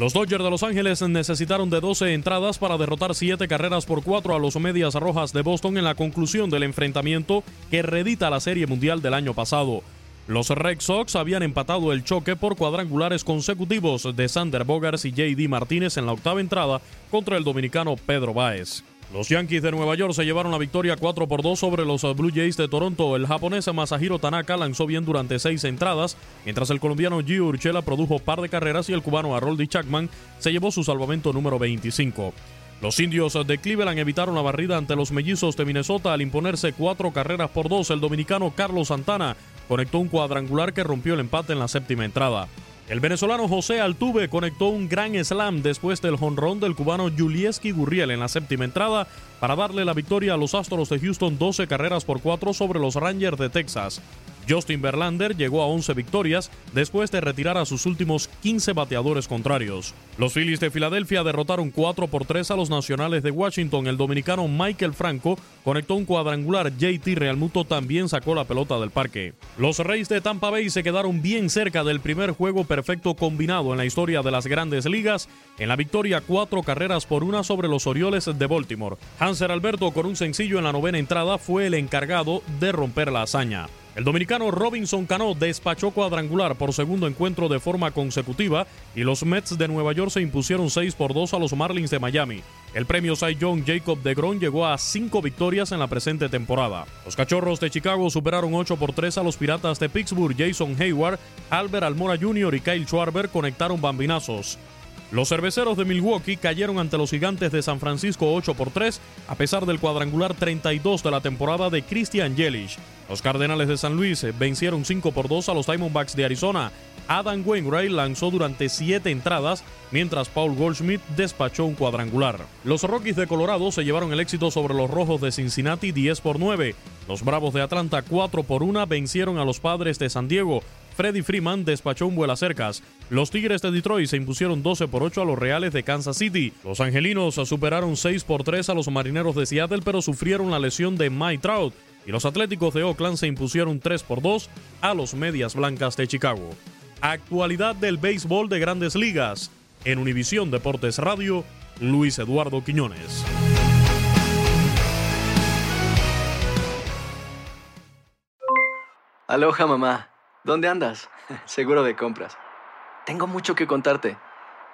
Los Dodgers de Los Ángeles necesitaron de 12 entradas para derrotar 7 carreras por 4 a los Medias Rojas de Boston en la conclusión del enfrentamiento que redita la Serie Mundial del año pasado. Los Red Sox habían empatado el choque por cuadrangulares consecutivos de Sander Bogarts y J.D. Martínez en la octava entrada contra el dominicano Pedro Báez. Los Yankees de Nueva York se llevaron la victoria 4 por 2 sobre los Blue Jays de Toronto. El japonés Masahiro Tanaka lanzó bien durante seis entradas, mientras el colombiano Gio Urchela produjo par de carreras y el cubano Haroldi Chapman se llevó su salvamento número 25. Los indios de Cleveland evitaron la barrida ante los mellizos de Minnesota al imponerse cuatro carreras por dos. El dominicano Carlos Santana conectó un cuadrangular que rompió el empate en la séptima entrada. El venezolano José Altuve conectó un gran slam después del jonrón del cubano Julieski Gurriel en la séptima entrada para darle la victoria a los Astros de Houston 12 carreras por 4 sobre los Rangers de Texas. Justin Verlander llegó a 11 victorias después de retirar a sus últimos 15 bateadores contrarios. Los Phillies de Filadelfia derrotaron 4 por 3 a los Nacionales de Washington. El dominicano Michael Franco conectó un cuadrangular. JT Realmuto también sacó la pelota del parque. Los Reyes de Tampa Bay se quedaron bien cerca del primer juego perfecto combinado en la historia de las grandes ligas en la victoria 4 carreras por una sobre los Orioles de Baltimore. Hanser Alberto con un sencillo en la novena entrada fue el encargado de romper la hazaña. El dominicano Robinson Cano despachó cuadrangular por segundo encuentro de forma consecutiva y los Mets de Nueva York se impusieron 6 por 2 a los Marlins de Miami. El premio Cy Young Jacob DeGrom llegó a 5 victorias en la presente temporada. Los Cachorros de Chicago superaron 8 por 3 a los Piratas de Pittsburgh. Jason Hayward, Albert Almora Jr. y Kyle Schwarber conectaron bambinazos. Los cerveceros de Milwaukee cayeron ante los gigantes de San Francisco 8 por 3, a pesar del cuadrangular 32 de la temporada de Christian Yelich. Los Cardenales de San Luis vencieron 5 por 2 a los Diamondbacks de Arizona. Adam Wainwright lanzó durante 7 entradas, mientras Paul Goldschmidt despachó un cuadrangular. Los Rockies de Colorado se llevaron el éxito sobre los Rojos de Cincinnati 10 por 9. Los Bravos de Atlanta 4 por 1 vencieron a los Padres de San Diego. Freddy Freeman despachó un vuelo cercas. Los Tigres de Detroit se impusieron 12 por 8 a los Reales de Kansas City. Los Angelinos superaron 6 por 3 a los Marineros de Seattle, pero sufrieron la lesión de Mike Trout y los Atléticos de Oakland se impusieron 3 por 2 a los Medias Blancas de Chicago. Actualidad del béisbol de grandes ligas. En Univisión Deportes Radio, Luis Eduardo Quiñones. Aloha mamá, ¿dónde andas? Seguro de compras. Tengo mucho que contarte.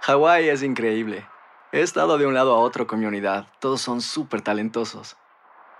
Hawái es increíble. He estado de un lado a otro con mi unidad. Todos son súper talentosos.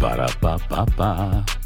Ba-da-ba-ba-ba.